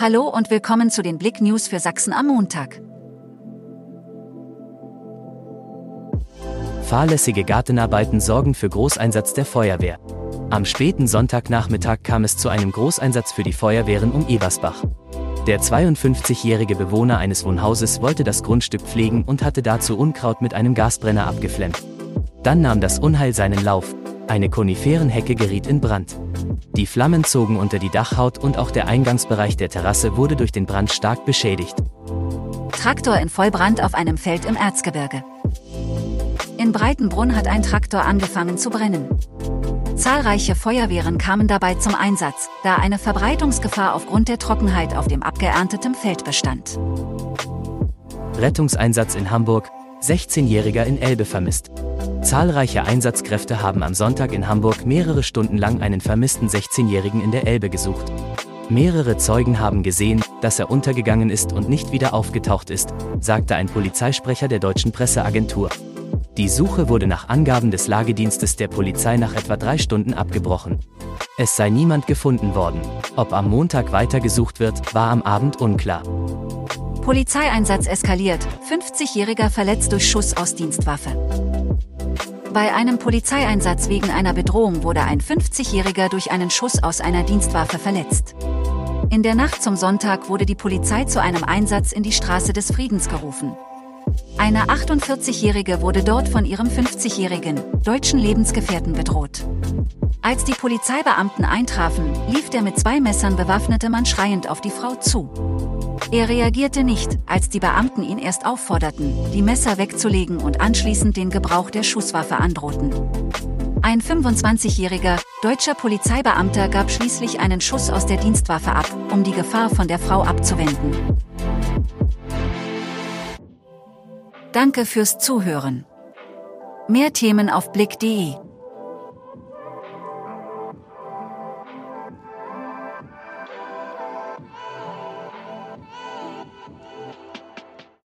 Hallo und willkommen zu den Blick News für Sachsen am Montag. Fahrlässige Gartenarbeiten sorgen für Großeinsatz der Feuerwehr. Am späten Sonntagnachmittag kam es zu einem Großeinsatz für die Feuerwehren um Ebersbach. Der 52-jährige Bewohner eines Wohnhauses wollte das Grundstück pflegen und hatte dazu Unkraut mit einem Gasbrenner abgeflemmt. Dann nahm das Unheil seinen Lauf. Eine Koniferenhecke geriet in Brand. Die Flammen zogen unter die Dachhaut und auch der Eingangsbereich der Terrasse wurde durch den Brand stark beschädigt. Traktor in Vollbrand auf einem Feld im Erzgebirge. In Breitenbrunn hat ein Traktor angefangen zu brennen. Zahlreiche Feuerwehren kamen dabei zum Einsatz, da eine Verbreitungsgefahr aufgrund der Trockenheit auf dem abgeernteten Feld bestand. Rettungseinsatz in Hamburg, 16-Jähriger in Elbe vermisst. Zahlreiche Einsatzkräfte haben am Sonntag in Hamburg mehrere Stunden lang einen vermissten 16-Jährigen in der Elbe gesucht. Mehrere Zeugen haben gesehen, dass er untergegangen ist und nicht wieder aufgetaucht ist, sagte ein Polizeisprecher der deutschen Presseagentur. Die Suche wurde nach Angaben des Lagedienstes der Polizei nach etwa drei Stunden abgebrochen. Es sei niemand gefunden worden. Ob am Montag weitergesucht wird, war am Abend unklar. Polizeieinsatz eskaliert, 50-Jähriger verletzt durch Schuss aus Dienstwaffe. Bei einem Polizeieinsatz wegen einer Bedrohung wurde ein 50-Jähriger durch einen Schuss aus einer Dienstwaffe verletzt. In der Nacht zum Sonntag wurde die Polizei zu einem Einsatz in die Straße des Friedens gerufen. Eine 48-Jährige wurde dort von ihrem 50-jährigen, deutschen Lebensgefährten bedroht. Als die Polizeibeamten eintrafen, lief der mit zwei Messern bewaffnete Mann schreiend auf die Frau zu. Er reagierte nicht, als die Beamten ihn erst aufforderten, die Messer wegzulegen und anschließend den Gebrauch der Schusswaffe androhten. Ein 25-jähriger, deutscher Polizeibeamter gab schließlich einen Schuss aus der Dienstwaffe ab, um die Gefahr von der Frau abzuwenden. Danke fürs Zuhören. Mehr Themen auf blick.de